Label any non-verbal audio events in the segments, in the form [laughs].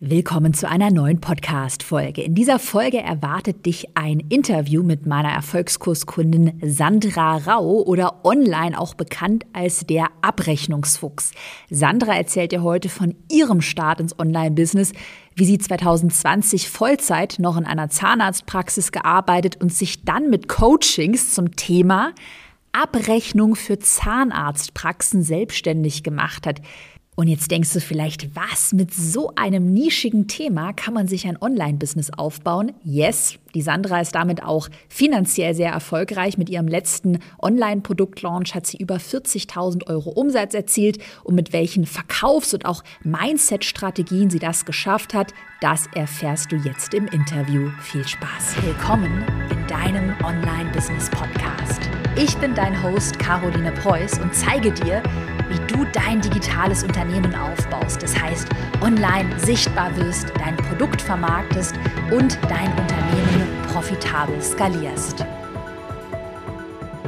Willkommen zu einer neuen Podcast-Folge. In dieser Folge erwartet dich ein Interview mit meiner Erfolgskurskundin Sandra Rau oder online auch bekannt als der Abrechnungsfuchs. Sandra erzählt dir heute von ihrem Start ins Online-Business, wie sie 2020 Vollzeit noch in einer Zahnarztpraxis gearbeitet und sich dann mit Coachings zum Thema Abrechnung für Zahnarztpraxen selbstständig gemacht hat. Und jetzt denkst du vielleicht, was mit so einem nischigen Thema kann man sich ein Online-Business aufbauen? Yes, die Sandra ist damit auch finanziell sehr erfolgreich. Mit ihrem letzten Online-Produktlaunch hat sie über 40.000 Euro Umsatz erzielt und mit welchen Verkaufs- und auch Mindset-Strategien sie das geschafft hat, das erfährst du jetzt im Interview. Viel Spaß. Willkommen in deinem Online-Business-Podcast. Ich bin dein Host Caroline Preuß und zeige dir, wie du dein digitales Unternehmen aufbaust. Das heißt, online sichtbar wirst, dein Produkt vermarktest und dein Unternehmen profitabel skalierst.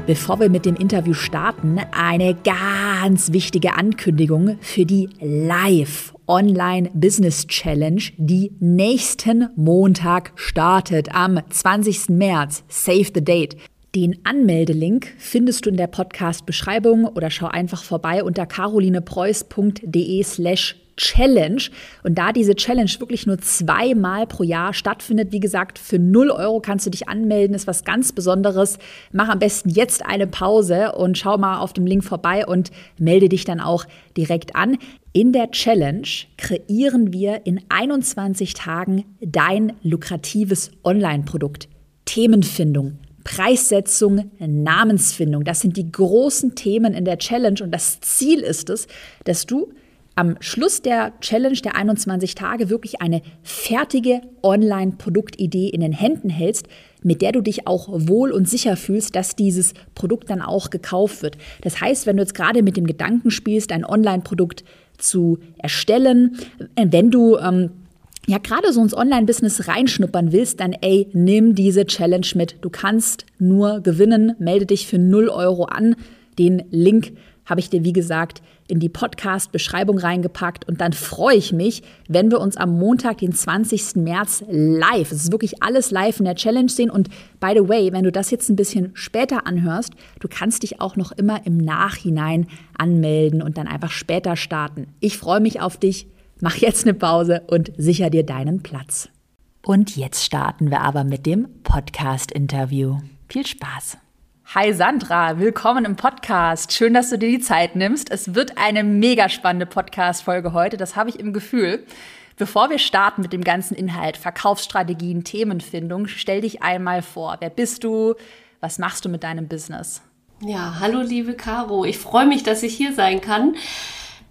Bevor wir mit dem Interview starten, eine ganz wichtige Ankündigung für die Live Online Business Challenge, die nächsten Montag startet am 20. März. Save the date. Den Anmeldelink findest du in der Podcast-Beschreibung oder schau einfach vorbei unter carolinepreuß.de slash Challenge. Und da diese Challenge wirklich nur zweimal pro Jahr stattfindet, wie gesagt, für 0 Euro kannst du dich anmelden, ist was ganz Besonderes. Mach am besten jetzt eine Pause und schau mal auf dem Link vorbei und melde dich dann auch direkt an. In der Challenge kreieren wir in 21 Tagen dein lukratives Online-Produkt. Themenfindung, Preissetzung, Namensfindung. Das sind die großen Themen in der Challenge und das Ziel ist es, dass du am Schluss der Challenge der 21 Tage wirklich eine fertige Online-Produktidee in den Händen hältst, mit der du dich auch wohl und sicher fühlst, dass dieses Produkt dann auch gekauft wird. Das heißt, wenn du jetzt gerade mit dem Gedanken spielst, ein Online-Produkt zu erstellen, wenn du ähm, ja gerade so ins Online-Business reinschnuppern willst, dann ey, nimm diese Challenge mit. Du kannst nur gewinnen. Melde dich für 0 Euro an. Den Link habe ich dir, wie gesagt, in die Podcast-Beschreibung reingepackt. Und dann freue ich mich, wenn wir uns am Montag, den 20. März, live, es ist wirklich alles live in der Challenge sehen. Und by the way, wenn du das jetzt ein bisschen später anhörst, du kannst dich auch noch immer im Nachhinein anmelden und dann einfach später starten. Ich freue mich auf dich. Mach jetzt eine Pause und sicher dir deinen Platz. Und jetzt starten wir aber mit dem Podcast-Interview. Viel Spaß! Hi Sandra, willkommen im Podcast. Schön, dass du dir die Zeit nimmst. Es wird eine mega spannende Podcast-Folge heute, das habe ich im Gefühl. Bevor wir starten mit dem ganzen Inhalt, Verkaufsstrategien, Themenfindung, stell dich einmal vor. Wer bist du? Was machst du mit deinem Business? Ja, hallo liebe Caro. Ich freue mich, dass ich hier sein kann.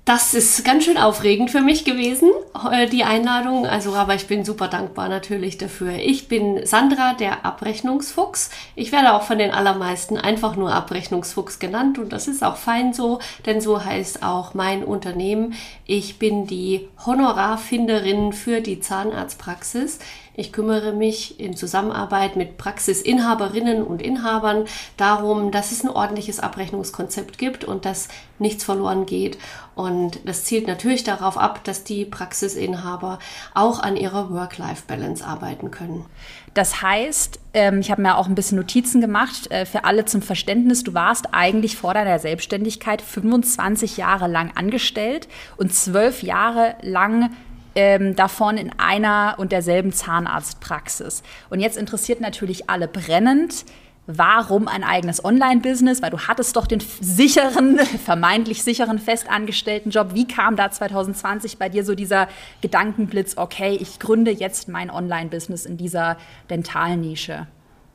Das ist ganz schön aufregend für mich gewesen, äh, die Einladung. Also, aber ich bin super dankbar natürlich dafür. Ich bin Sandra, der Abrechnungsfuchs. Ich werde auch von den allermeisten einfach nur Abrechnungsfuchs genannt und das ist auch fein so, denn so heißt auch mein Unternehmen. Ich bin die Honorarfinderin für die Zahnarztpraxis. Ich kümmere mich in Zusammenarbeit mit Praxisinhaberinnen und Inhabern darum, dass es ein ordentliches Abrechnungskonzept gibt und dass nichts verloren geht. Und das zielt natürlich darauf ab, dass die Praxisinhaber auch an ihrer Work-Life-Balance arbeiten können. Das heißt, ähm, ich habe mir auch ein bisschen Notizen gemacht äh, für alle zum Verständnis. Du warst eigentlich vor deiner Selbstständigkeit 25 Jahre lang angestellt und zwölf Jahre lang ähm, davon in einer und derselben Zahnarztpraxis. Und jetzt interessiert natürlich alle brennend, warum ein eigenes Online-Business? Weil du hattest doch den sicheren, [laughs] vermeintlich sicheren festangestellten Job. Wie kam da 2020 bei dir so dieser Gedankenblitz, okay, ich gründe jetzt mein Online-Business in dieser Dentalnische?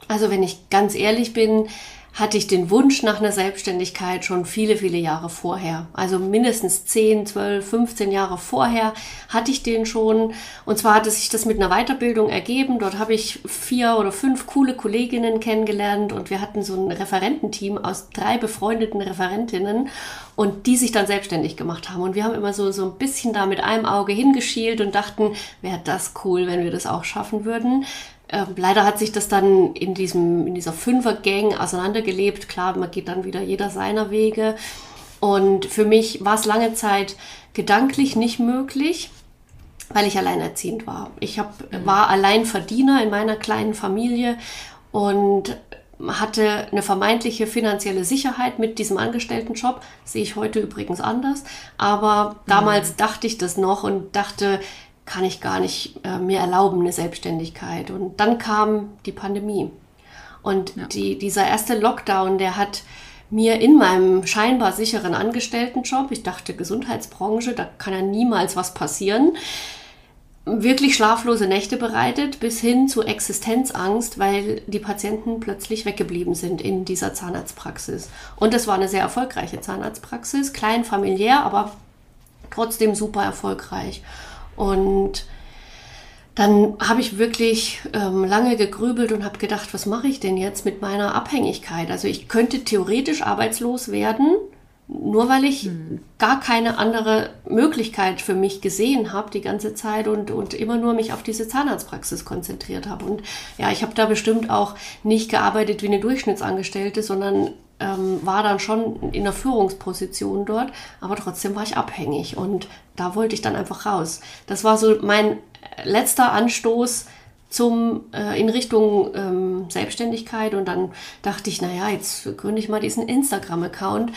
Also wenn ich ganz ehrlich bin, hatte ich den Wunsch nach einer Selbstständigkeit schon viele, viele Jahre vorher. Also mindestens 10, 12, 15 Jahre vorher hatte ich den schon. Und zwar hatte sich das mit einer Weiterbildung ergeben. Dort habe ich vier oder fünf coole Kolleginnen kennengelernt und wir hatten so ein Referententeam aus drei befreundeten Referentinnen und die sich dann selbstständig gemacht haben. Und wir haben immer so, so ein bisschen da mit einem Auge hingeschielt und dachten, wäre das cool, wenn wir das auch schaffen würden. Ähm, leider hat sich das dann in, diesem, in dieser Fünfer-Gang auseinandergelebt. Klar, man geht dann wieder jeder seiner Wege. Und für mich war es lange Zeit gedanklich nicht möglich, weil ich alleinerziehend war. Ich hab, mhm. war Alleinverdiener in meiner kleinen Familie und hatte eine vermeintliche finanzielle Sicherheit mit diesem Angestelltenjob. Sehe ich heute übrigens anders. Aber damals mhm. dachte ich das noch und dachte, kann ich gar nicht äh, mir erlauben, eine Selbstständigkeit. Und dann kam die Pandemie. Und ja. die, dieser erste Lockdown, der hat mir in meinem scheinbar sicheren Angestelltenjob, ich dachte Gesundheitsbranche, da kann ja niemals was passieren, wirklich schlaflose Nächte bereitet, bis hin zu Existenzangst, weil die Patienten plötzlich weggeblieben sind in dieser Zahnarztpraxis. Und es war eine sehr erfolgreiche Zahnarztpraxis, klein familiär, aber trotzdem super erfolgreich. Und dann habe ich wirklich ähm, lange gegrübelt und habe gedacht, was mache ich denn jetzt mit meiner Abhängigkeit? Also ich könnte theoretisch arbeitslos werden, nur weil ich hm. gar keine andere Möglichkeit für mich gesehen habe die ganze Zeit und, und immer nur mich auf diese Zahnarztpraxis konzentriert habe. Und ja, ich habe da bestimmt auch nicht gearbeitet wie eine Durchschnittsangestellte, sondern ähm, war dann schon in der Führungsposition dort, aber trotzdem war ich abhängig und da wollte ich dann einfach raus. Das war so mein letzter Anstoß zum äh, in Richtung ähm, Selbstständigkeit und dann dachte ich, naja, jetzt gründe ich mal diesen Instagram-Account.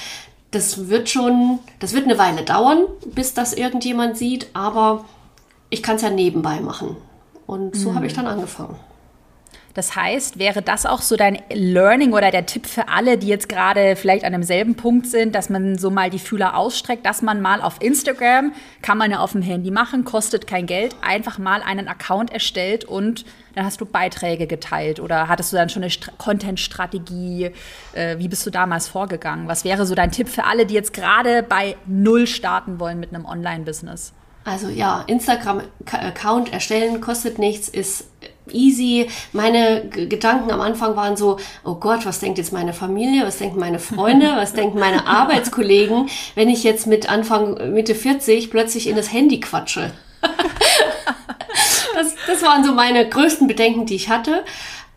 Das wird schon, das wird eine Weile dauern, bis das irgendjemand sieht, aber ich kann es ja nebenbei machen. Und so mhm. habe ich dann angefangen. Das heißt, wäre das auch so dein Learning oder der Tipp für alle, die jetzt gerade vielleicht an demselben Punkt sind, dass man so mal die Fühler ausstreckt, dass man mal auf Instagram, kann man ja auf dem Handy machen, kostet kein Geld, einfach mal einen Account erstellt und dann hast du Beiträge geteilt oder hattest du dann schon eine Content-Strategie? Äh, wie bist du damals vorgegangen? Was wäre so dein Tipp für alle, die jetzt gerade bei Null starten wollen mit einem Online-Business? Also ja, Instagram-Account erstellen kostet nichts, ist easy. Meine G Gedanken am Anfang waren so, oh Gott, was denkt jetzt meine Familie, was denken meine Freunde, was denken meine [laughs] Arbeitskollegen, wenn ich jetzt mit Anfang, Mitte 40 plötzlich in das Handy quatsche. [laughs] das, das waren so meine größten Bedenken, die ich hatte.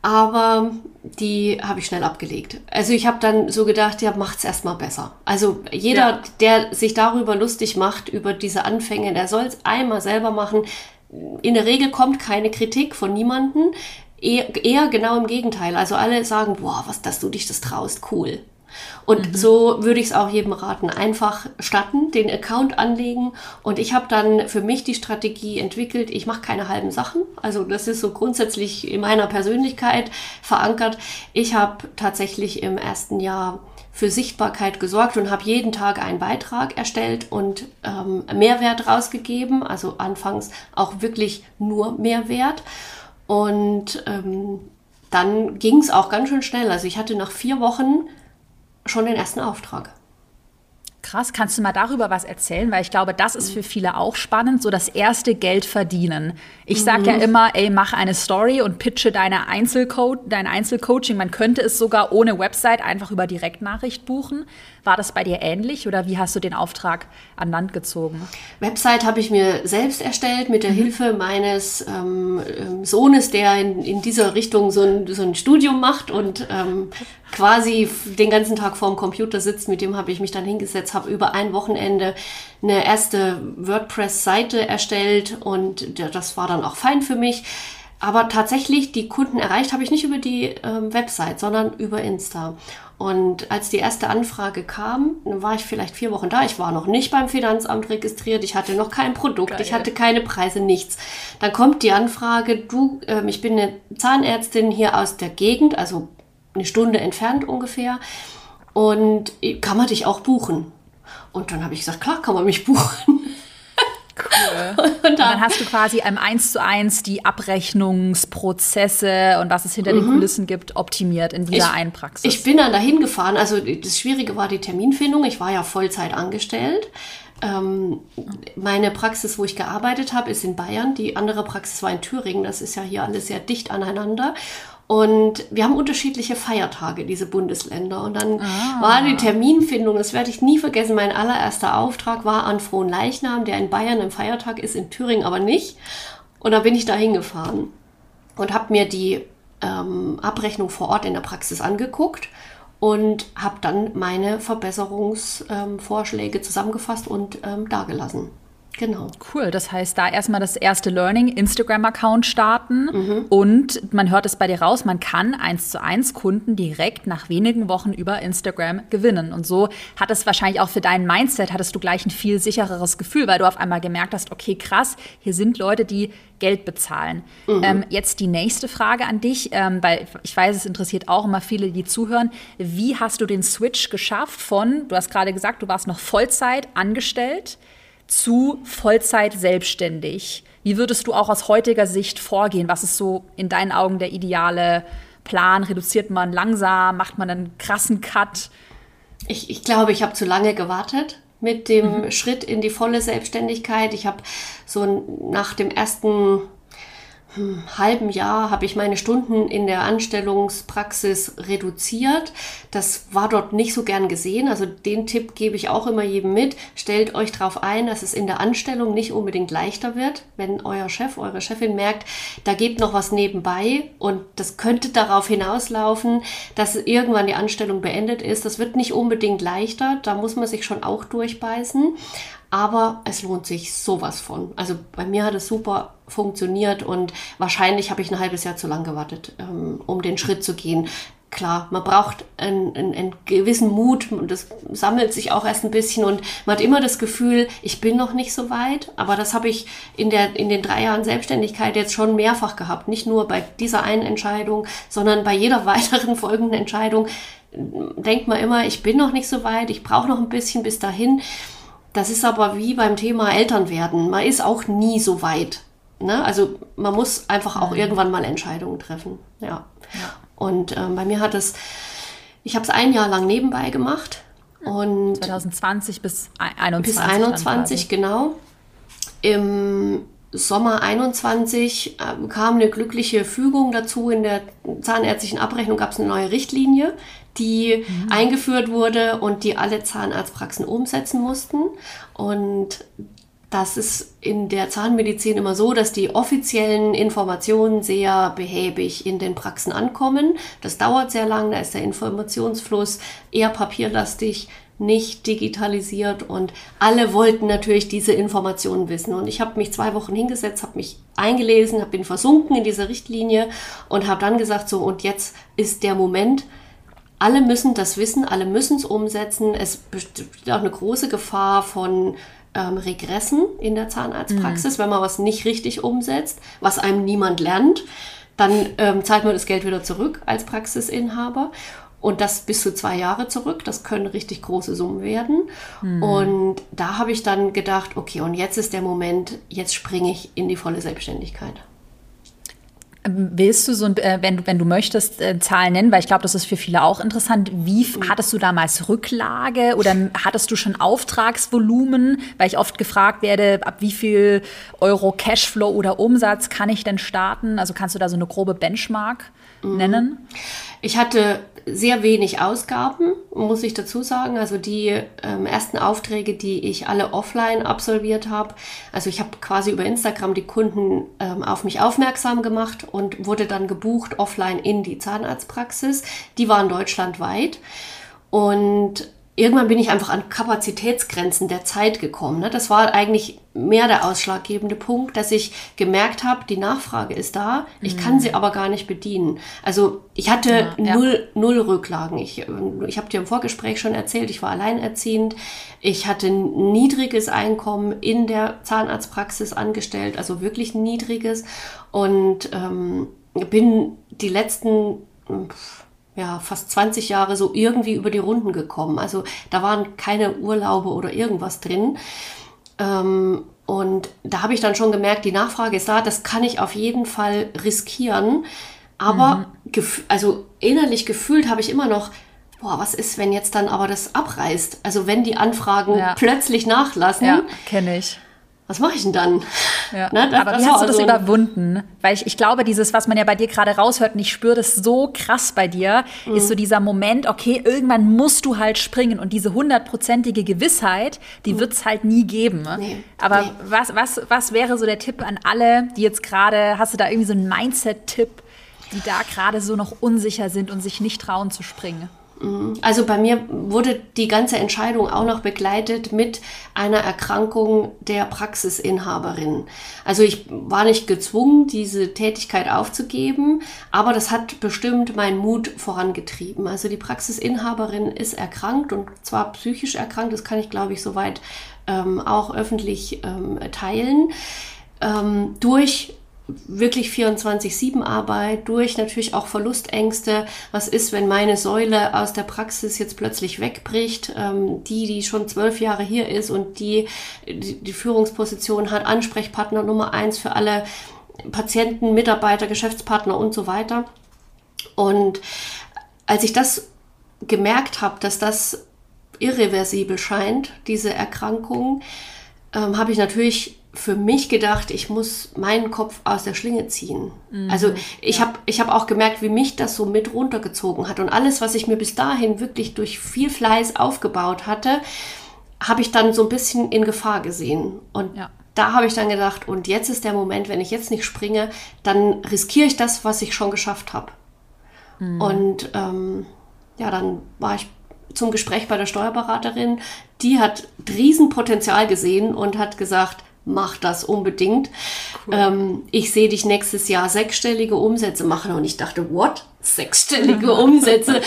Aber die habe ich schnell abgelegt. Also ich habe dann so gedacht, ja, macht's erstmal besser. Also jeder, ja. der sich darüber lustig macht, über diese Anfänge, der soll es einmal selber machen in der Regel kommt keine Kritik von niemanden. Eher, genau im Gegenteil. Also alle sagen, boah, was, dass du dich das traust, cool. Und mhm. so würde ich es auch jedem raten. Einfach starten, den Account anlegen. Und ich habe dann für mich die Strategie entwickelt, ich mache keine halben Sachen. Also das ist so grundsätzlich in meiner Persönlichkeit verankert. Ich habe tatsächlich im ersten Jahr für Sichtbarkeit gesorgt und habe jeden Tag einen Beitrag erstellt und ähm, Mehrwert rausgegeben. Also anfangs auch wirklich nur Mehrwert. Und ähm, dann ging es auch ganz schön schnell. Also ich hatte nach vier Wochen schon den ersten Auftrag. Krass, kannst du mal darüber was erzählen? Weil ich glaube, das ist für viele auch spannend, so das erste Geld verdienen. Ich sage ja mhm. immer, ey, mach eine Story und pitche deine Einzelcode, dein Einzelcoaching. Man könnte es sogar ohne Website einfach über Direktnachricht buchen. War das bei dir ähnlich oder wie hast du den Auftrag an Land gezogen? Website habe ich mir selbst erstellt mit der mhm. Hilfe meines ähm, ähm, Sohnes, der in, in dieser Richtung so ein, so ein Studium macht und ähm, quasi den ganzen Tag vorm Computer sitzt. Mit dem habe ich mich dann hingesetzt, habe über ein Wochenende eine erste WordPress-Seite erstellt und das war dann auch fein für mich. Aber tatsächlich die Kunden erreicht habe ich nicht über die ähm, Website, sondern über Insta. Und als die erste Anfrage kam, war ich vielleicht vier Wochen da. Ich war noch nicht beim Finanzamt registriert. Ich hatte noch kein Produkt. Geil. Ich hatte keine Preise, nichts. Dann kommt die Anfrage, du, ähm, ich bin eine Zahnärztin hier aus der Gegend, also eine Stunde entfernt ungefähr. Und kann man dich auch buchen? Und dann habe ich gesagt, klar, kann man mich buchen. Cool. [laughs] Und, dann, und dann hast du quasi ähm, eins zu eins die Abrechnungsprozesse und was es hinter mhm. den Kulissen gibt, optimiert in dieser ich, einen Praxis. Ich bin dann dahin gefahren. Also das Schwierige war die Terminfindung. Ich war ja Vollzeit angestellt. Ähm, meine Praxis, wo ich gearbeitet habe, ist in Bayern. Die andere Praxis war in Thüringen. Das ist ja hier alles sehr dicht aneinander. Und wir haben unterschiedliche Feiertage, diese Bundesländer. Und dann ah. war die Terminfindung, das werde ich nie vergessen, mein allererster Auftrag war an Frohen Leichnam, der in Bayern ein Feiertag ist, in Thüringen aber nicht. Und da bin ich da hingefahren und habe mir die ähm, Abrechnung vor Ort in der Praxis angeguckt und habe dann meine Verbesserungsvorschläge ähm, zusammengefasst und ähm, dargelassen. Genau. Cool, das heißt, da erstmal das erste Learning, Instagram-Account starten mhm. und man hört es bei dir raus, man kann eins zu eins Kunden direkt nach wenigen Wochen über Instagram gewinnen. Und so hat es wahrscheinlich auch für dein Mindset, hattest du gleich ein viel sichereres Gefühl, weil du auf einmal gemerkt hast, okay, krass, hier sind Leute, die Geld bezahlen. Mhm. Ähm, jetzt die nächste Frage an dich, ähm, weil ich weiß, es interessiert auch immer viele, die zuhören. Wie hast du den Switch geschafft von, du hast gerade gesagt, du warst noch Vollzeit angestellt, zu Vollzeit selbstständig? Wie würdest du auch aus heutiger Sicht vorgehen? Was ist so in deinen Augen der ideale Plan? Reduziert man langsam? Macht man einen krassen Cut? Ich, ich glaube, ich habe zu lange gewartet mit dem mhm. Schritt in die volle Selbstständigkeit. Ich habe so nach dem ersten halben Jahr habe ich meine Stunden in der Anstellungspraxis reduziert. Das war dort nicht so gern gesehen. Also den Tipp gebe ich auch immer jedem mit. Stellt euch darauf ein, dass es in der Anstellung nicht unbedingt leichter wird, wenn euer Chef, eure Chefin merkt, da geht noch was nebenbei und das könnte darauf hinauslaufen, dass irgendwann die Anstellung beendet ist. Das wird nicht unbedingt leichter. Da muss man sich schon auch durchbeißen. Aber es lohnt sich sowas von. Also bei mir hat es super funktioniert und wahrscheinlich habe ich ein halbes Jahr zu lang gewartet, ähm, um den Schritt zu gehen. Klar, man braucht einen, einen, einen gewissen Mut und das sammelt sich auch erst ein bisschen und man hat immer das Gefühl, ich bin noch nicht so weit, aber das habe ich in, der, in den drei Jahren Selbstständigkeit jetzt schon mehrfach gehabt. Nicht nur bei dieser einen Entscheidung, sondern bei jeder [laughs] weiteren folgenden Entscheidung denkt man immer, ich bin noch nicht so weit, ich brauche noch ein bisschen bis dahin. Das ist aber wie beim Thema Elternwerden. Man ist auch nie so weit. Ne? Also man muss einfach auch mhm. irgendwann mal Entscheidungen treffen. Ja. ja. Und ähm, bei mir hat es, ich habe es ein Jahr lang nebenbei gemacht. Und 2020 bis 21. Bis 21, genau. Im Sommer 21 äh, kam eine glückliche Fügung dazu. In der zahnärztlichen Abrechnung gab es eine neue Richtlinie, die mhm. eingeführt wurde und die alle Zahnarztpraxen umsetzen mussten. Und das ist in der Zahnmedizin immer so, dass die offiziellen Informationen sehr behäbig in den Praxen ankommen. Das dauert sehr lang, da ist der Informationsfluss eher papierlastig, nicht digitalisiert und alle wollten natürlich diese Informationen wissen. Und ich habe mich zwei Wochen hingesetzt, habe mich eingelesen, habe bin versunken in dieser Richtlinie und habe dann gesagt, so und jetzt ist der Moment, alle müssen das wissen, alle müssen es umsetzen. Es besteht auch eine große Gefahr von ähm, Regressen in der Zahnarztpraxis, mhm. wenn man was nicht richtig umsetzt, was einem niemand lernt. Dann ähm, zahlt man das Geld wieder zurück als Praxisinhaber. Und das bis zu zwei Jahre zurück. Das können richtig große Summen werden. Mhm. Und da habe ich dann gedacht, okay, und jetzt ist der Moment, jetzt springe ich in die volle Selbstständigkeit. Willst du so, äh, wenn, du, wenn du möchtest, äh, Zahlen nennen, weil ich glaube, das ist für viele auch interessant. Wie mhm. hattest du damals Rücklage oder hattest du schon Auftragsvolumen? Weil ich oft gefragt werde, ab wie viel Euro Cashflow oder Umsatz kann ich denn starten? Also kannst du da so eine grobe Benchmark. Nennen? Ich hatte sehr wenig Ausgaben, muss ich dazu sagen. Also die ähm, ersten Aufträge, die ich alle offline absolviert habe, also ich habe quasi über Instagram die Kunden ähm, auf mich aufmerksam gemacht und wurde dann gebucht offline in die Zahnarztpraxis. Die waren deutschlandweit. Und irgendwann bin ich einfach an Kapazitätsgrenzen der Zeit gekommen. Ne? Das war eigentlich mehr der ausschlaggebende Punkt, dass ich gemerkt habe, die Nachfrage ist da, ich mhm. kann sie aber gar nicht bedienen. Also ich hatte ja, null, ja. null Rücklagen. Ich, ich habe dir im Vorgespräch schon erzählt, ich war alleinerziehend. Ich hatte niedriges Einkommen in der Zahnarztpraxis angestellt, also wirklich niedriges. Und ähm, bin die letzten ja, fast 20 Jahre so irgendwie über die Runden gekommen. Also da waren keine Urlaube oder irgendwas drin. Ähm, und da habe ich dann schon gemerkt, die Nachfrage ist da, das kann ich auf jeden Fall riskieren. Aber mhm. also innerlich gefühlt habe ich immer noch, boah, was ist, wenn jetzt dann aber das abreißt? Also wenn die Anfragen ja. plötzlich nachlassen. Ja, kenne ich was mache ich denn dann? Ja. Ne, das, Aber wie hast du das so überwunden? Weil ich, ich glaube, dieses, was man ja bei dir gerade raushört und ich spüre das so krass bei dir, mhm. ist so dieser Moment, okay, irgendwann musst du halt springen und diese hundertprozentige Gewissheit, die mhm. wird es halt nie geben. Nee. Aber nee. Was, was, was wäre so der Tipp an alle, die jetzt gerade, hast du da irgendwie so einen Mindset-Tipp, die da gerade so noch unsicher sind und sich nicht trauen zu springen? Mhm. Also bei mir wurde die ganze Entscheidung auch noch begleitet mit einer Erkrankung der Praxisinhaberin. Also ich war nicht gezwungen, diese Tätigkeit aufzugeben, aber das hat bestimmt meinen Mut vorangetrieben. Also die Praxisinhaberin ist erkrankt und zwar psychisch erkrankt, das kann ich glaube ich soweit ähm, auch öffentlich ähm, teilen, ähm, durch wirklich 24-7 Arbeit, durch natürlich auch Verlustängste. Was ist, wenn meine Säule aus der Praxis jetzt plötzlich wegbricht? Ähm, die, die schon zwölf Jahre hier ist und die, die, die Führungsposition hat, Ansprechpartner Nummer eins für alle Patienten, Mitarbeiter, Geschäftspartner und so weiter. Und als ich das gemerkt habe, dass das irreversibel scheint, diese Erkrankung, ähm, habe ich natürlich für mich gedacht, ich muss meinen Kopf aus der Schlinge ziehen. Mhm, also ich ja. habe ich hab auch gemerkt, wie mich das so mit runtergezogen hat. Und alles, was ich mir bis dahin wirklich durch viel Fleiß aufgebaut hatte, habe ich dann so ein bisschen in Gefahr gesehen. Und ja. da habe ich dann gedacht, und jetzt ist der Moment, wenn ich jetzt nicht springe, dann riskiere ich das, was ich schon geschafft habe. Mhm. Und ähm, ja, dann war ich zum Gespräch bei der Steuerberaterin. Die hat Riesenpotenzial gesehen und hat gesagt, mach das unbedingt. Cool. Ähm, ich sehe dich nächstes Jahr sechsstellige Umsätze machen und ich dachte, what? Sechsstellige [laughs] Umsätze?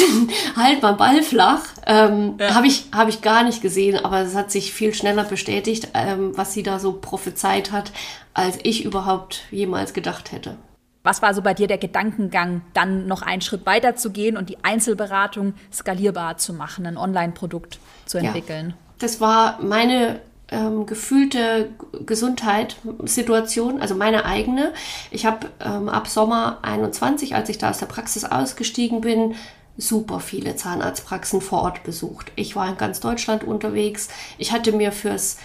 [laughs] halt mal Ball flach. Ähm, ja. Habe ich, hab ich gar nicht gesehen, aber es hat sich viel schneller bestätigt, ähm, was sie da so prophezeit hat, als ich überhaupt jemals gedacht hätte. Was war so bei dir der Gedankengang, dann noch einen Schritt weiter zu gehen und die Einzelberatung skalierbar zu machen, ein Online-Produkt zu entwickeln? Ja, das war meine ähm, gefühlte Gesundheit, Situation, also meine eigene. Ich habe ähm, ab Sommer 21, als ich da aus der Praxis ausgestiegen bin, super viele Zahnarztpraxen vor Ort besucht. Ich war in ganz Deutschland unterwegs. Ich hatte mir fürs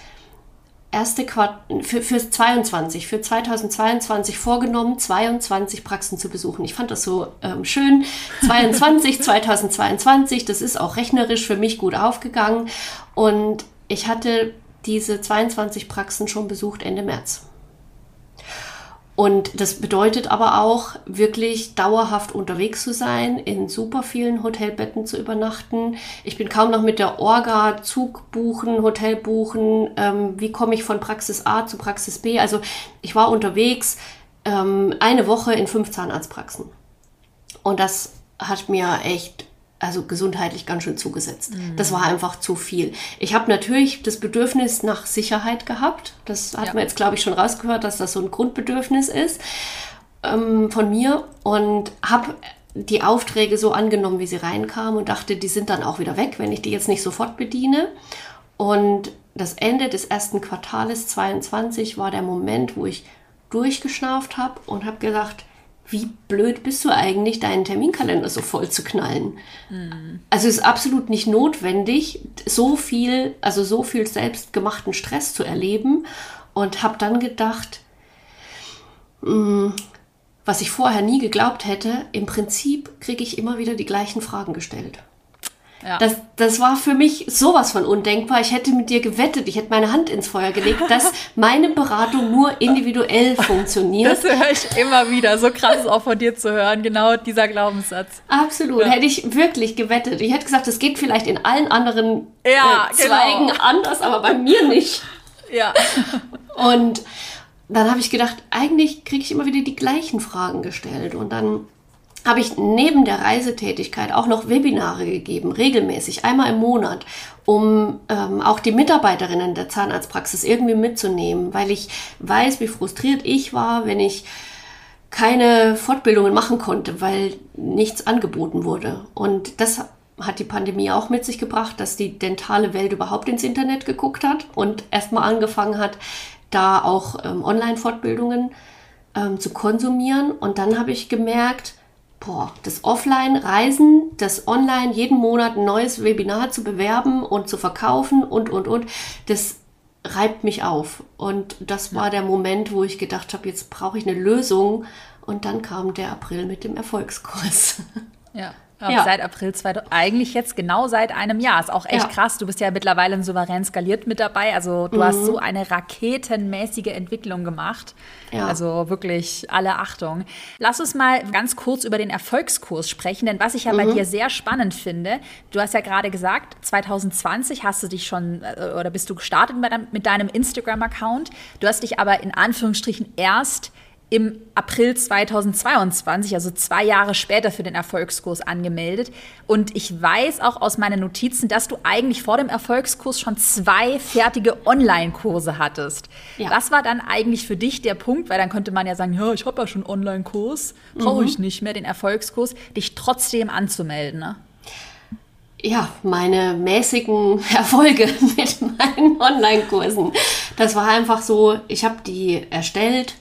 erste Quartal, für, fürs 22, für 2022 vorgenommen, 22 Praxen zu besuchen. Ich fand das so ähm, schön. [laughs] 22, 2022, das ist auch rechnerisch für mich gut aufgegangen. Und ich hatte diese 22 Praxen schon besucht Ende März. Und das bedeutet aber auch, wirklich dauerhaft unterwegs zu sein, in super vielen Hotelbetten zu übernachten. Ich bin kaum noch mit der Orga, Zug buchen, Hotel buchen, ähm, wie komme ich von Praxis A zu Praxis B. Also ich war unterwegs ähm, eine Woche in fünf Zahnarztpraxen. Und das hat mir echt also gesundheitlich ganz schön zugesetzt. Mhm. Das war einfach zu viel. Ich habe natürlich das Bedürfnis nach Sicherheit gehabt. Das hat ja. man jetzt, glaube ich, schon rausgehört, dass das so ein Grundbedürfnis ist ähm, von mir und habe die Aufträge so angenommen, wie sie reinkamen und dachte, die sind dann auch wieder weg, wenn ich die jetzt nicht sofort bediene. Und das Ende des ersten Quartales 22 war der Moment, wo ich durchgeschnauft habe und habe gesagt, wie blöd bist du eigentlich, deinen Terminkalender so voll zu knallen? Mhm. Also es ist absolut nicht notwendig, so viel, also so viel selbstgemachten Stress zu erleben. Und habe dann gedacht, mh, hm, was ich vorher nie geglaubt hätte, im Prinzip kriege ich immer wieder die gleichen Fragen gestellt. Ja. Das, das war für mich sowas von undenkbar. Ich hätte mit dir gewettet, ich hätte meine Hand ins Feuer gelegt, dass [laughs] meine Beratung nur individuell funktioniert. Das [laughs] höre ich immer wieder. So krass ist auch von dir zu hören, genau dieser Glaubenssatz. Absolut. Ja. Hätte ich wirklich gewettet. Ich hätte gesagt, es geht vielleicht in allen anderen ja, äh, Zweigen genau. anders, aber bei mir nicht. Ja. [laughs] Und dann habe ich gedacht, eigentlich kriege ich immer wieder die gleichen Fragen gestellt. Und dann habe ich neben der Reisetätigkeit auch noch Webinare gegeben, regelmäßig, einmal im Monat, um ähm, auch die Mitarbeiterinnen der Zahnarztpraxis irgendwie mitzunehmen, weil ich weiß, wie frustriert ich war, wenn ich keine Fortbildungen machen konnte, weil nichts angeboten wurde. Und das hat die Pandemie auch mit sich gebracht, dass die dentale Welt überhaupt ins Internet geguckt hat und erstmal angefangen hat, da auch ähm, Online-Fortbildungen ähm, zu konsumieren. Und dann habe ich gemerkt, boah, das Offline-Reisen, das Online jeden Monat ein neues Webinar zu bewerben und zu verkaufen und, und, und, das reibt mich auf. Und das war der Moment, wo ich gedacht habe, jetzt brauche ich eine Lösung. Und dann kam der April mit dem Erfolgskurs. [laughs] Ja. Ja. Seit April 2000, eigentlich jetzt genau seit einem Jahr. Ist auch echt ja. krass. Du bist ja mittlerweile ein souverän skaliert mit dabei. Also du mhm. hast so eine raketenmäßige Entwicklung gemacht. Ja. Also wirklich alle Achtung. Lass uns mal ganz kurz über den Erfolgskurs sprechen, denn was ich ja mhm. bei dir sehr spannend finde, du hast ja gerade gesagt, 2020 hast du dich schon äh, oder bist du gestartet mit deinem Instagram-Account. Du hast dich aber in Anführungsstrichen erst im April 2022, also zwei Jahre später für den Erfolgskurs angemeldet. Und ich weiß auch aus meinen Notizen, dass du eigentlich vor dem Erfolgskurs schon zwei fertige Online-Kurse hattest. Ja. Was war dann eigentlich für dich der Punkt, weil dann könnte man ja sagen, ja, ich habe ja schon einen Online-Kurs, brauche ich mhm. nicht mehr den Erfolgskurs, dich trotzdem anzumelden. Ne? ja, meine mäßigen [laughs] Erfolge mit meinen Online-Kursen. Das war einfach so, ich habe die erstellt,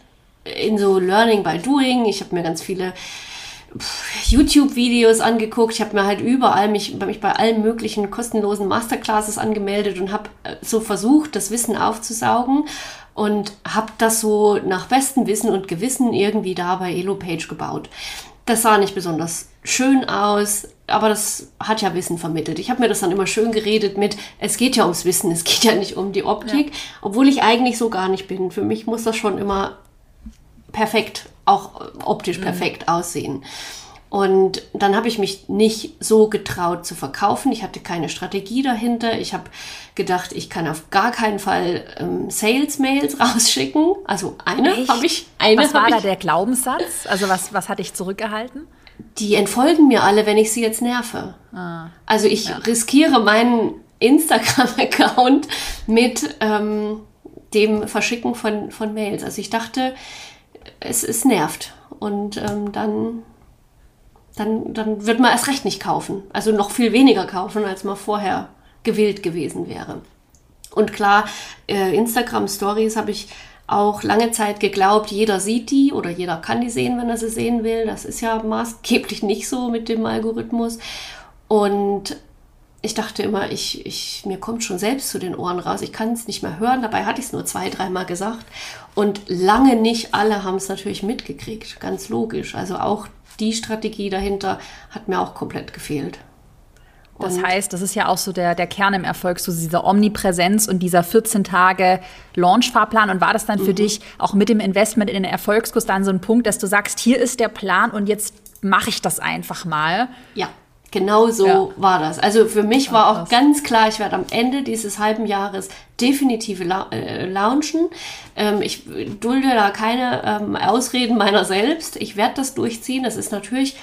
in so Learning by Doing. Ich habe mir ganz viele YouTube-Videos angeguckt. Ich habe mir halt überall mich, mich bei allen möglichen kostenlosen Masterclasses angemeldet und habe äh, so versucht, das Wissen aufzusaugen und habe das so nach bestem Wissen und Gewissen irgendwie da bei EloPage gebaut. Das sah nicht besonders schön aus, aber das hat ja Wissen vermittelt. Ich habe mir das dann immer schön geredet mit, es geht ja ums Wissen, es geht ja nicht um die Optik, ja. obwohl ich eigentlich so gar nicht bin. Für mich muss das schon immer perfekt, auch optisch mhm. perfekt mhm. aussehen. Und dann habe ich mich nicht so getraut zu verkaufen. Ich hatte keine Strategie dahinter. Ich habe gedacht, ich kann auf gar keinen Fall ähm, Sales-Mails [laughs] rausschicken. Also eine habe ich. Eine was war da der Glaubenssatz? Also was, was hat dich zurückgehalten? Die entfolgen mir alle, wenn ich sie jetzt nerve. Ah, also ich ja. riskiere meinen Instagram-Account mit ähm, dem Verschicken von, von Mails. Also ich dachte, es, es nervt. Und ähm, dann, dann, dann wird man erst recht nicht kaufen. Also noch viel weniger kaufen, als man vorher gewillt gewesen wäre. Und klar, äh, Instagram Stories habe ich auch lange Zeit geglaubt, jeder sieht die oder jeder kann die sehen, wenn er sie sehen will. Das ist ja maßgeblich nicht so mit dem Algorithmus. Und ich dachte immer, ich, ich, mir kommt schon selbst zu den Ohren raus. Ich kann es nicht mehr hören. Dabei hatte ich es nur zwei, dreimal gesagt. Und lange nicht alle haben es natürlich mitgekriegt. Ganz logisch. Also auch die Strategie dahinter hat mir auch komplett gefehlt. Und das heißt, das ist ja auch so der, der Kern im Erfolg, so dieser Omnipräsenz und dieser 14 Tage Launch-Fahrplan. Und war das dann für mhm. dich auch mit dem Investment in den Erfolgskurs dann so ein Punkt, dass du sagst, hier ist der Plan und jetzt mache ich das einfach mal? Ja, Genau so ja. war das. Also für mich war auch ganz klar, ich werde am Ende dieses halben Jahres definitiv la äh, launchen. Ähm, ich dulde da keine ähm, Ausreden meiner selbst. Ich werde das durchziehen. Das ist natürlich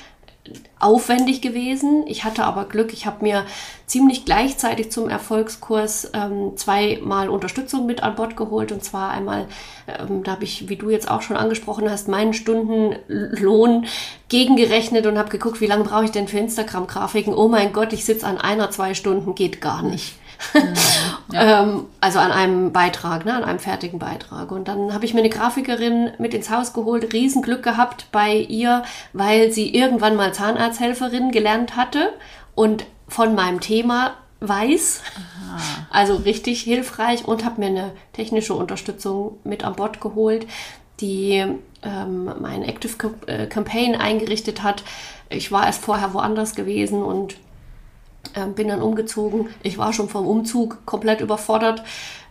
aufwendig gewesen. Ich hatte aber Glück, ich habe mir ziemlich gleichzeitig zum Erfolgskurs ähm, zweimal Unterstützung mit an Bord geholt. Und zwar einmal, ähm, da habe ich, wie du jetzt auch schon angesprochen hast, meinen Stundenlohn gegengerechnet und habe geguckt, wie lange brauche ich denn für Instagram-Grafiken. Oh mein Gott, ich sitze an einer, zwei Stunden, geht gar nicht. Mhm, [laughs] ja. ähm, also an einem Beitrag, ne, an einem fertigen Beitrag. Und dann habe ich mir eine Grafikerin mit ins Haus geholt, Riesenglück gehabt bei ihr, weil sie irgendwann mal Zahnarzthelferin gelernt hatte und von meinem Thema weiß. Aha. Also richtig hilfreich und habe mir eine technische Unterstützung mit an Bord geholt, die ähm, mein Active äh, Campaign eingerichtet hat. Ich war erst vorher woanders gewesen und ähm, bin dann umgezogen. Ich war schon vom Umzug komplett überfordert.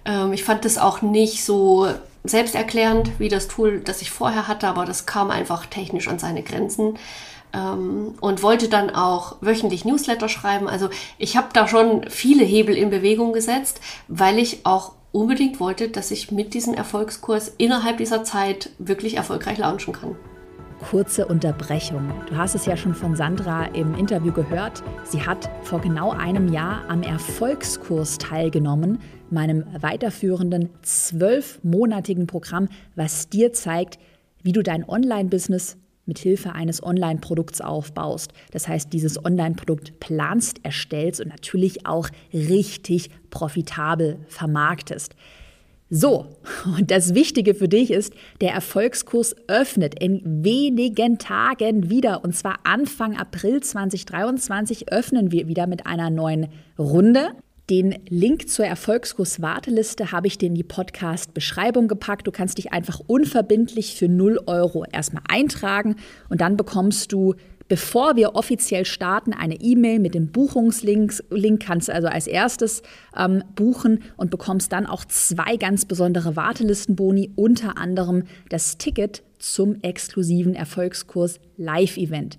Ähm, ich fand das auch nicht so selbsterklärend wie das Tool, das ich vorher hatte, aber das kam einfach technisch an seine Grenzen. Ähm, und wollte dann auch wöchentlich Newsletter schreiben. Also ich habe da schon viele Hebel in Bewegung gesetzt, weil ich auch unbedingt wollte, dass ich mit diesem Erfolgskurs innerhalb dieser Zeit wirklich erfolgreich launchen kann kurze Unterbrechung. Du hast es ja schon von Sandra im Interview gehört. Sie hat vor genau einem Jahr am Erfolgskurs teilgenommen, meinem weiterführenden zwölfmonatigen Programm, was dir zeigt, wie du dein Online-Business mit Hilfe eines Online-Produkts aufbaust. Das heißt, dieses Online-Produkt planst, erstellst und natürlich auch richtig profitabel vermarktest. So, und das Wichtige für dich ist, der Erfolgskurs öffnet in wenigen Tagen wieder. Und zwar Anfang April 2023 öffnen wir wieder mit einer neuen Runde. Den Link zur Erfolgskurs-Warteliste habe ich dir in die Podcast-Beschreibung gepackt. Du kannst dich einfach unverbindlich für 0 Euro erstmal eintragen und dann bekommst du bevor wir offiziell starten, eine E-Mail mit dem Buchungslink. Link kannst du also als erstes ähm, buchen und bekommst dann auch zwei ganz besondere Wartelistenboni, unter anderem das Ticket zum exklusiven Erfolgskurs Live-Event.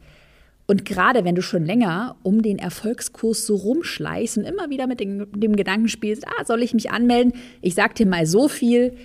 Und gerade wenn du schon länger um den Erfolgskurs so rumschleichst und immer wieder mit dem, dem Gedanken spielst, ah, soll ich mich anmelden? Ich sag dir mal so viel,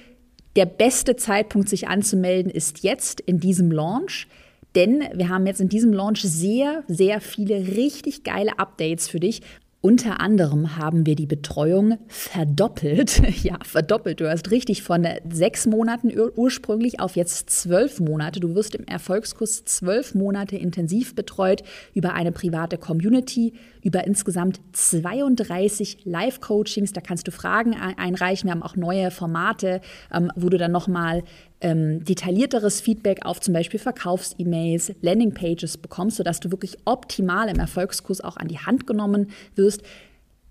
der beste Zeitpunkt, sich anzumelden, ist jetzt in diesem Launch. Denn wir haben jetzt in diesem Launch sehr, sehr viele richtig geile Updates für dich. Unter anderem haben wir die Betreuung verdoppelt. [laughs] ja, verdoppelt. Du hast richtig von sechs Monaten ursprünglich auf jetzt zwölf Monate. Du wirst im Erfolgskurs zwölf Monate intensiv betreut über eine private Community, über insgesamt 32 Live-Coachings. Da kannst du Fragen einreichen. Wir haben auch neue Formate, ähm, wo du dann nochmal ähm, detaillierteres Feedback auf zum Beispiel Verkaufs-E-Mails, Landing-Pages bekommst, sodass du wirklich optimal im Erfolgskurs auch an die Hand genommen wirst.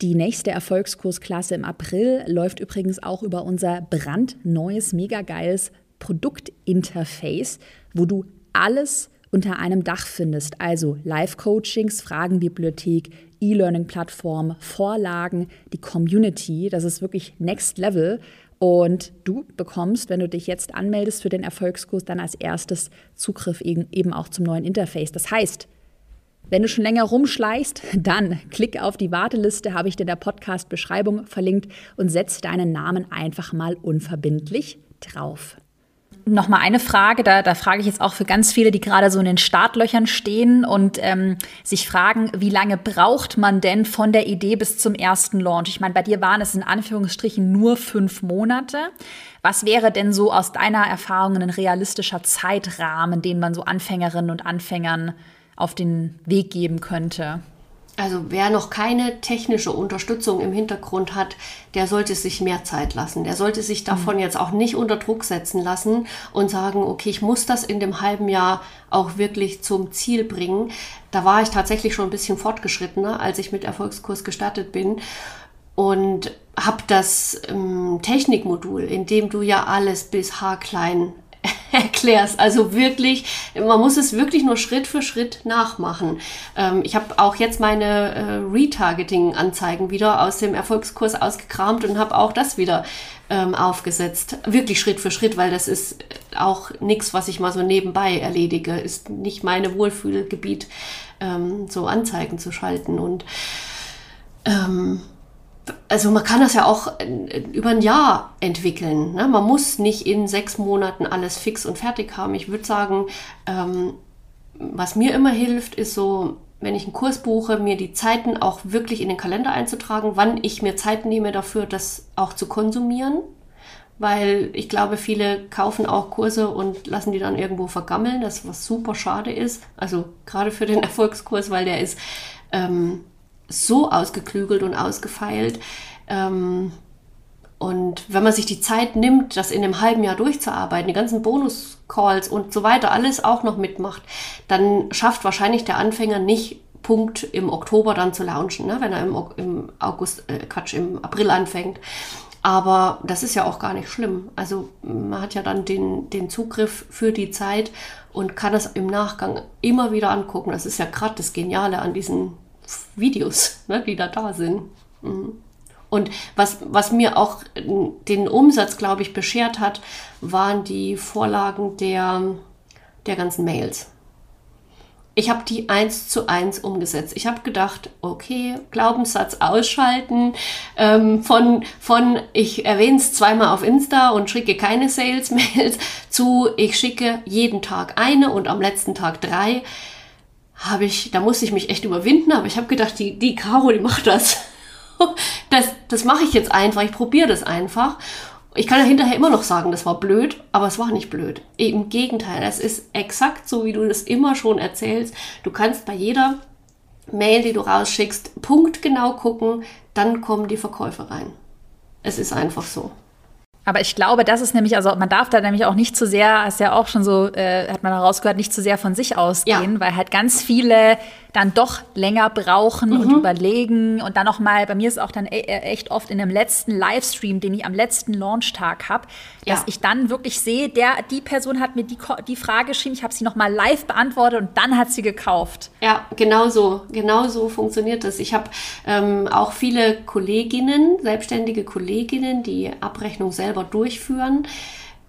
Die nächste Erfolgskursklasse im April läuft übrigens auch über unser brandneues, mega geiles Produktinterface, wo du alles unter einem Dach findest. Also Live-Coachings, Fragenbibliothek, E-Learning-Plattform, Vorlagen, die Community. Das ist wirklich Next Level. Und du bekommst, wenn du dich jetzt anmeldest für den Erfolgskurs, dann als erstes Zugriff eben auch zum neuen Interface. Das heißt, wenn du schon länger rumschleichst, [laughs] dann klick auf die Warteliste, habe ich dir in der Podcast-Beschreibung verlinkt und setz deinen Namen einfach mal unverbindlich drauf nochmal eine Frage, da, da frage ich jetzt auch für ganz viele, die gerade so in den Startlöchern stehen und ähm, sich fragen, wie lange braucht man denn von der Idee bis zum ersten Launch? Ich meine, bei dir waren es in Anführungsstrichen nur fünf Monate. Was wäre denn so aus deiner Erfahrung ein realistischer Zeitrahmen, den man so Anfängerinnen und Anfängern auf den Weg geben könnte? Also wer noch keine technische Unterstützung im Hintergrund hat, der sollte sich mehr Zeit lassen. Der sollte sich davon mhm. jetzt auch nicht unter Druck setzen lassen und sagen, okay, ich muss das in dem halben Jahr auch wirklich zum Ziel bringen. Da war ich tatsächlich schon ein bisschen fortgeschrittener, als ich mit Erfolgskurs gestartet bin und habe das ähm, Technikmodul, in dem du ja alles bis haarklein [laughs] erklärst. Also wirklich, man muss es wirklich nur Schritt für Schritt nachmachen. Ähm, ich habe auch jetzt meine äh, Retargeting-Anzeigen wieder aus dem Erfolgskurs ausgekramt und habe auch das wieder ähm, aufgesetzt. Wirklich Schritt für Schritt, weil das ist auch nichts, was ich mal so nebenbei erledige. Ist nicht meine Wohlfühlgebiet, ähm, so Anzeigen zu schalten. Und ähm, also man kann das ja auch äh, über ein Jahr entwickeln. Ne? Man muss nicht in sechs Monaten alles fix und fertig haben. Ich würde sagen, ähm, was mir immer hilft, ist so, wenn ich einen Kurs buche, mir die Zeiten auch wirklich in den Kalender einzutragen, wann ich mir Zeit nehme dafür, das auch zu konsumieren. Weil ich glaube, viele kaufen auch Kurse und lassen die dann irgendwo vergammeln, das was super schade ist. Also gerade für den [laughs] Erfolgskurs, weil der ist ähm, so ausgeklügelt und ausgefeilt. Ähm, und wenn man sich die Zeit nimmt, das in einem halben Jahr durchzuarbeiten, die ganzen Bonus-Calls und so weiter, alles auch noch mitmacht, dann schafft wahrscheinlich der Anfänger nicht Punkt im Oktober dann zu launchen, ne? wenn er im, im August, äh, Quatsch, im April anfängt. Aber das ist ja auch gar nicht schlimm. Also man hat ja dann den, den Zugriff für die Zeit und kann es im Nachgang immer wieder angucken. Das ist ja gerade das Geniale an diesen Videos, ne, die da da sind. Mhm. Und was, was mir auch den Umsatz, glaube ich, beschert hat, waren die Vorlagen der, der ganzen Mails. Ich habe die eins zu eins umgesetzt. Ich habe gedacht, okay, Glaubenssatz ausschalten ähm, von, von ich erwähne es zweimal auf Insta und schicke keine Sales-Mails [laughs] zu ich schicke jeden Tag eine und am letzten Tag drei habe ich, da musste ich mich echt überwinden, aber ich habe gedacht, die, die Caro, die macht das. [laughs] Das, das mache ich jetzt einfach, ich probiere das einfach. Ich kann ja hinterher immer noch sagen, das war blöd, aber es war nicht blöd. Im Gegenteil, es ist exakt so, wie du das immer schon erzählst. Du kannst bei jeder Mail, die du rausschickst, punktgenau gucken, dann kommen die Verkäufe rein. Es ist einfach so. Aber ich glaube, das ist nämlich, also man darf da nämlich auch nicht zu sehr, hast ja auch schon so, äh, hat man herausgehört, nicht zu sehr von sich ausgehen, ja. weil halt ganz viele dann doch länger brauchen mhm. und überlegen und dann noch mal, bei mir ist auch dann e äh, echt oft in dem letzten Livestream, den ich am letzten Launchtag habe, ja. dass ich dann wirklich sehe, der, die Person hat mir die, die Frage geschrieben, ich habe sie noch mal live beantwortet und dann hat sie gekauft. Ja, genau so, genau so funktioniert das. Ich habe ähm, auch viele Kolleginnen, selbstständige Kolleginnen, die Abrechnung selber durchführen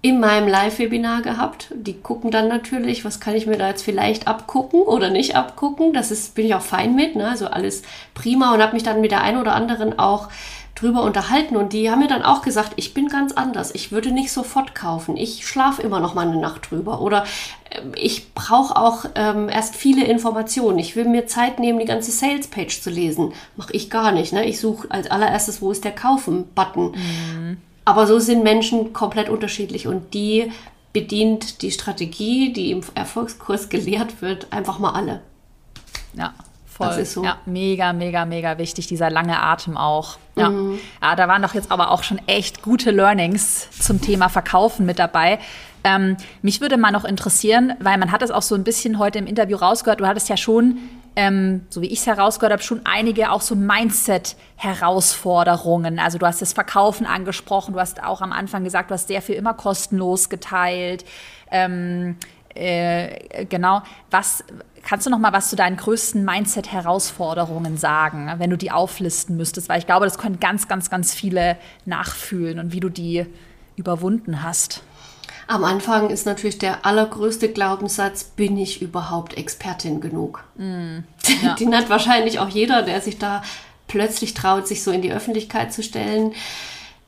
in meinem Live-Webinar gehabt. Die gucken dann natürlich, was kann ich mir da jetzt vielleicht abgucken oder nicht abgucken. Das ist, bin ich auch fein mit, ne? also alles prima und habe mich dann mit der einen oder anderen auch drüber unterhalten und die haben mir dann auch gesagt, ich bin ganz anders. Ich würde nicht sofort kaufen. Ich schlafe immer noch mal eine Nacht drüber oder äh, ich brauche auch ähm, erst viele Informationen. Ich will mir Zeit nehmen, die ganze Sales-Page zu lesen. Mache ich gar nicht. Ne? Ich suche als allererstes, wo ist der Kaufen-Button. Mhm. Aber so sind Menschen komplett unterschiedlich und die bedient die Strategie, die im Erfolgskurs gelehrt wird, einfach mal alle. Ja, voll. Das ist so. Ja, mega, mega, mega wichtig, dieser lange Atem auch. Ja. Mhm. ja, da waren doch jetzt aber auch schon echt gute Learnings zum Thema Verkaufen mit dabei. Ähm, mich würde mal noch interessieren, weil man hat es auch so ein bisschen heute im Interview rausgehört, du hattest ja schon ähm, so wie ich es herausgehört habe, schon einige auch so Mindset-Herausforderungen. Also du hast das Verkaufen angesprochen, du hast auch am Anfang gesagt, du hast sehr viel immer kostenlos geteilt. Ähm, äh, genau. Was kannst du noch mal was zu deinen größten Mindset-Herausforderungen sagen, wenn du die auflisten müsstest? Weil ich glaube, das können ganz, ganz, ganz viele nachfühlen und wie du die überwunden hast. Am Anfang ist natürlich der allergrößte Glaubenssatz, bin ich überhaupt Expertin genug? Mm, [laughs] ja. Den hat wahrscheinlich auch jeder, der sich da plötzlich traut, sich so in die Öffentlichkeit zu stellen.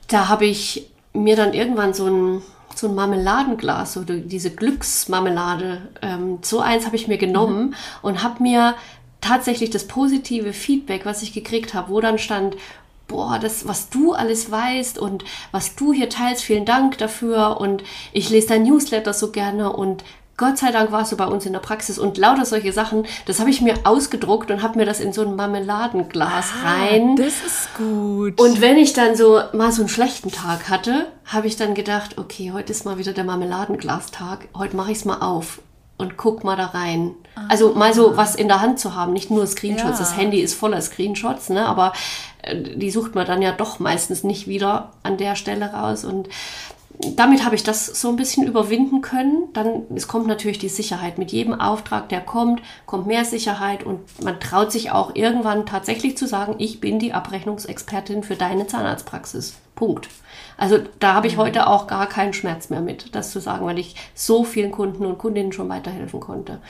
Da habe ich mir dann irgendwann so ein, so ein Marmeladenglas oder diese Glücksmarmelade, ähm, so eins habe ich mir genommen mhm. und habe mir tatsächlich das positive Feedback, was ich gekriegt habe, wo dann stand, boah, das, was du alles weißt und was du hier teilst, vielen Dank dafür und ich lese dein Newsletter so gerne und Gott sei Dank warst du bei uns in der Praxis und lauter solche Sachen, das habe ich mir ausgedruckt und habe mir das in so ein Marmeladenglas ah, rein. Das ist gut. Und wenn ich dann so mal so einen schlechten Tag hatte, habe ich dann gedacht, okay, heute ist mal wieder der Marmeladenglastag, heute mache ich es mal auf und guck mal da rein. Ah. Also mal so was in der Hand zu haben, nicht nur Screenshots. Ja. Das Handy ist voller Screenshots, ne? aber die sucht man dann ja doch meistens nicht wieder an der Stelle raus. Und damit habe ich das so ein bisschen überwinden können. Dann, es kommt natürlich die Sicherheit. Mit jedem Auftrag, der kommt, kommt mehr Sicherheit und man traut sich auch irgendwann tatsächlich zu sagen, ich bin die Abrechnungsexpertin für deine Zahnarztpraxis. Punkt. Also da habe ich mhm. heute auch gar keinen Schmerz mehr mit, das zu sagen, weil ich so vielen Kunden und Kundinnen schon weiterhelfen konnte.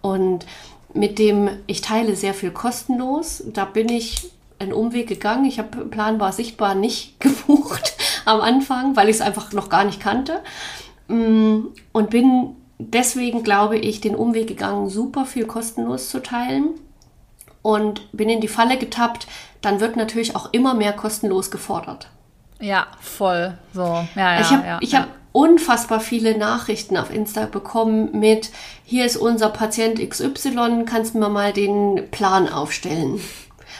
Und mit dem, ich teile sehr viel kostenlos, da bin ich einen Umweg gegangen. Ich habe planbar sichtbar nicht [laughs] gebucht am Anfang, weil ich es einfach noch gar nicht kannte. Mm, und bin deswegen, glaube ich, den Umweg gegangen, super viel kostenlos zu teilen. Und bin in die Falle getappt, dann wird natürlich auch immer mehr kostenlos gefordert. Ja, voll. So. Ja, ja, ich habe ja, ja. hab unfassbar viele Nachrichten auf Insta bekommen mit, hier ist unser Patient XY, kannst du mir mal den Plan aufstellen?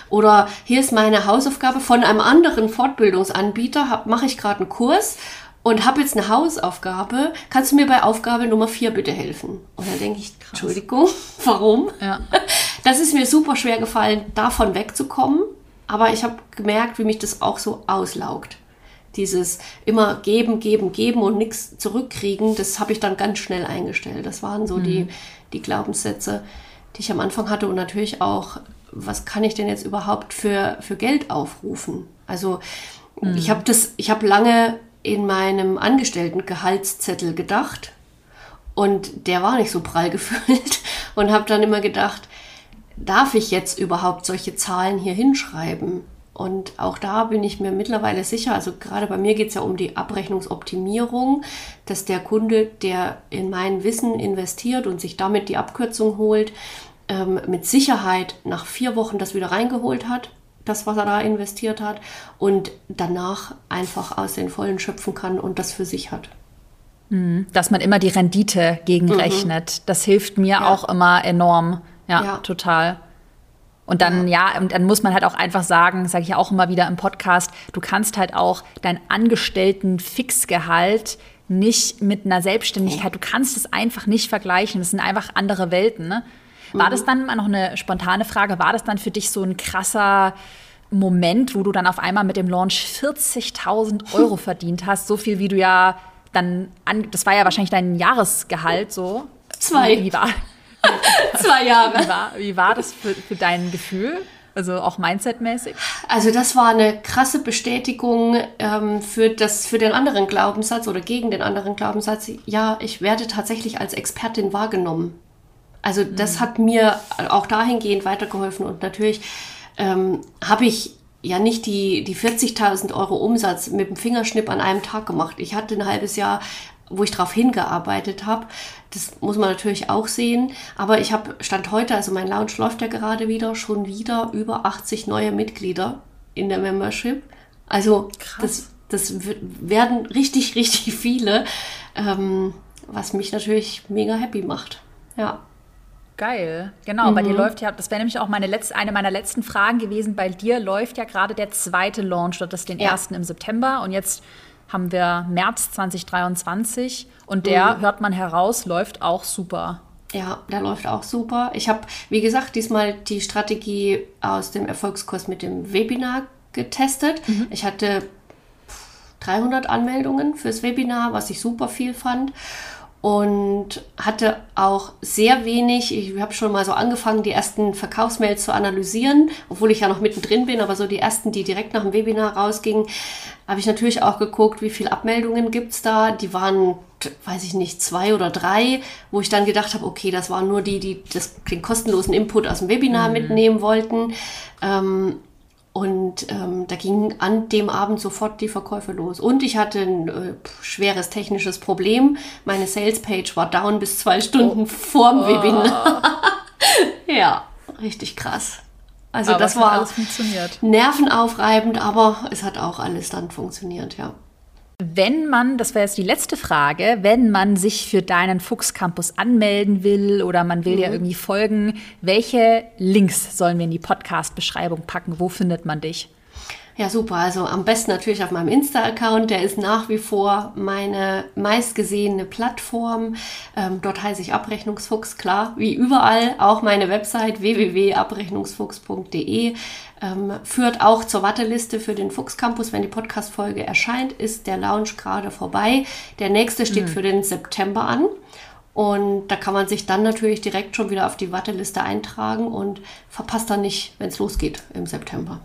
Oder hier ist meine Hausaufgabe von einem anderen Fortbildungsanbieter, mache ich gerade einen Kurs und habe jetzt eine Hausaufgabe. Kannst du mir bei Aufgabe Nummer 4 bitte helfen? Und dann denke ich, Krass. Entschuldigung, [laughs] warum? Ja. Das ist mir super schwer gefallen, davon wegzukommen. Aber ich habe gemerkt, wie mich das auch so auslaugt. Dieses immer geben, geben, geben und nichts zurückkriegen, das habe ich dann ganz schnell eingestellt. Das waren so mhm. die, die Glaubenssätze, die ich am Anfang hatte und natürlich auch, was kann ich denn jetzt überhaupt für, für Geld aufrufen? Also mhm. ich habe das, ich habe lange in meinem Angestellten-Gehaltszettel gedacht und der war nicht so prall [laughs] gefüllt und habe dann immer gedacht, darf ich jetzt überhaupt solche Zahlen hier hinschreiben? Und auch da bin ich mir mittlerweile sicher, also gerade bei mir geht es ja um die Abrechnungsoptimierung, dass der Kunde, der in mein Wissen investiert und sich damit die Abkürzung holt, ähm, mit Sicherheit nach vier Wochen das wieder reingeholt hat, das, was er da investiert hat, und danach einfach aus den Vollen schöpfen kann und das für sich hat. Mhm. Dass man immer die Rendite gegenrechnet. Mhm. Das hilft mir ja. auch immer enorm. Ja, ja, total. Und dann, ja. ja, und dann muss man halt auch einfach sagen, sage ich ja auch immer wieder im Podcast, du kannst halt auch dein Angestellten Fixgehalt nicht mit einer Selbstständigkeit, du kannst es einfach nicht vergleichen. Das sind einfach andere Welten. Ne? War mhm. das dann mal noch eine spontane Frage? War das dann für dich so ein krasser Moment, wo du dann auf einmal mit dem Launch 40.000 Euro [laughs] verdient hast? So viel, wie du ja dann, an, das war ja wahrscheinlich dein Jahresgehalt so. Zwei. Wie war, [laughs] Zwei Jahre. Wie war, wie war das für, für dein Gefühl? Also auch mindsetmäßig? Also das war eine krasse Bestätigung ähm, für, das, für den anderen Glaubenssatz oder gegen den anderen Glaubenssatz. Ja, ich werde tatsächlich als Expertin wahrgenommen. Also das mhm. hat mir auch dahingehend weitergeholfen und natürlich ähm, habe ich ja nicht die, die 40.000 Euro Umsatz mit dem Fingerschnipp an einem Tag gemacht. Ich hatte ein halbes Jahr, wo ich darauf hingearbeitet habe. Das muss man natürlich auch sehen. Aber ich habe Stand heute, also mein Lounge läuft ja gerade wieder, schon wieder über 80 neue Mitglieder in der Membership. Also Krass. das, das werden richtig, [laughs] richtig viele, ähm, was mich natürlich mega happy macht. Ja. Geil, genau. Mhm. Bei dir mhm. läuft ja, das wäre nämlich auch meine letzte, eine meiner letzten Fragen gewesen. Bei dir läuft ja gerade der zweite Launch, das ist den ja. ersten im September und jetzt haben wir März 2023 und der, mhm. hört man heraus, läuft auch super. Ja, der läuft auch super. Ich habe, wie gesagt, diesmal die Strategie aus dem Erfolgskurs mit dem Webinar getestet. Mhm. Ich hatte 300 Anmeldungen fürs Webinar, was ich super viel fand und hatte auch sehr wenig, ich habe schon mal so angefangen, die ersten Verkaufsmails zu analysieren, obwohl ich ja noch mittendrin bin, aber so die ersten, die direkt nach dem Webinar rausgingen, habe ich natürlich auch geguckt, wie viele Abmeldungen gibt es da. Die waren, weiß ich nicht, zwei oder drei, wo ich dann gedacht habe, okay, das waren nur die, die das, den kostenlosen Input aus dem Webinar mhm. mitnehmen wollten. Ähm, und ähm, da gingen an dem Abend sofort die Verkäufe los. Und ich hatte ein äh, schweres technisches Problem. Meine Salespage war down bis zwei Stunden oh. vorm oh. Webinar. [laughs] ja, richtig krass. Also aber das war nervenaufreibend, aber es hat auch alles dann funktioniert, ja. Wenn man, das wäre jetzt die letzte Frage, wenn man sich für deinen Fuchs Campus anmelden will oder man will mhm. ja irgendwie folgen, welche Links sollen wir in die Podcast-Beschreibung packen? Wo findet man dich? Ja, super. Also am besten natürlich auf meinem Insta-Account. Der ist nach wie vor meine meistgesehene Plattform. Ähm, dort heiße ich Abrechnungsfuchs, klar, wie überall. Auch meine Website www.abrechnungsfuchs.de ähm, führt auch zur Warteliste für den Fuchs Campus. Wenn die Podcast-Folge erscheint, ist der Lounge gerade vorbei. Der nächste steht mhm. für den September an. Und da kann man sich dann natürlich direkt schon wieder auf die Warteliste eintragen und verpasst dann nicht, wenn es losgeht im September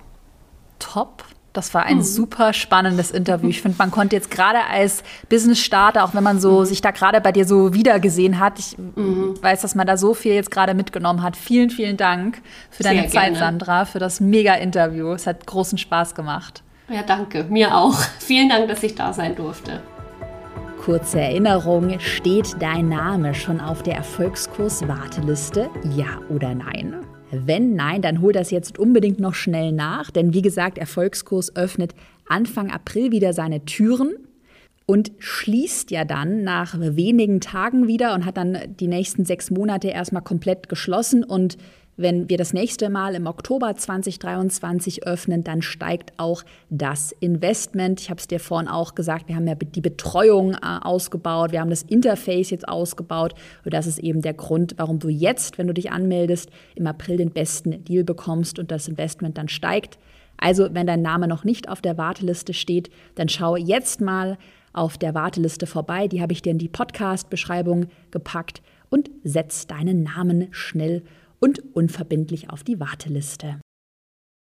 top. Das war ein mhm. super spannendes Interview. Ich finde, man konnte jetzt gerade als Business-Starter, auch wenn man so mhm. sich da gerade bei dir so wiedergesehen hat, ich mhm. weiß, dass man da so viel jetzt gerade mitgenommen hat. Vielen, vielen Dank für deine Sehr Zeit, gerne. Sandra, für das Mega-Interview. Es hat großen Spaß gemacht. Ja, danke. Mir auch. [laughs] Vielen Dank, dass ich da sein durfte. Kurze Erinnerung, steht dein Name schon auf der Erfolgskurs-Warteliste? Ja oder nein? Wenn nein, dann hol das jetzt unbedingt noch schnell nach, denn wie gesagt, Erfolgskurs öffnet Anfang April wieder seine Türen und schließt ja dann nach wenigen Tagen wieder und hat dann die nächsten sechs Monate erstmal komplett geschlossen und wenn wir das nächste Mal im Oktober 2023 öffnen, dann steigt auch das Investment. Ich habe es dir vorhin auch gesagt, wir haben ja die Betreuung äh, ausgebaut, wir haben das Interface jetzt ausgebaut und das ist eben der Grund, warum du jetzt, wenn du dich anmeldest, im April den besten Deal bekommst und das Investment dann steigt. Also, wenn dein Name noch nicht auf der Warteliste steht, dann schau jetzt mal auf der Warteliste vorbei. Die habe ich dir in die Podcast-Beschreibung gepackt und setz deinen Namen schnell und unverbindlich auf die Warteliste.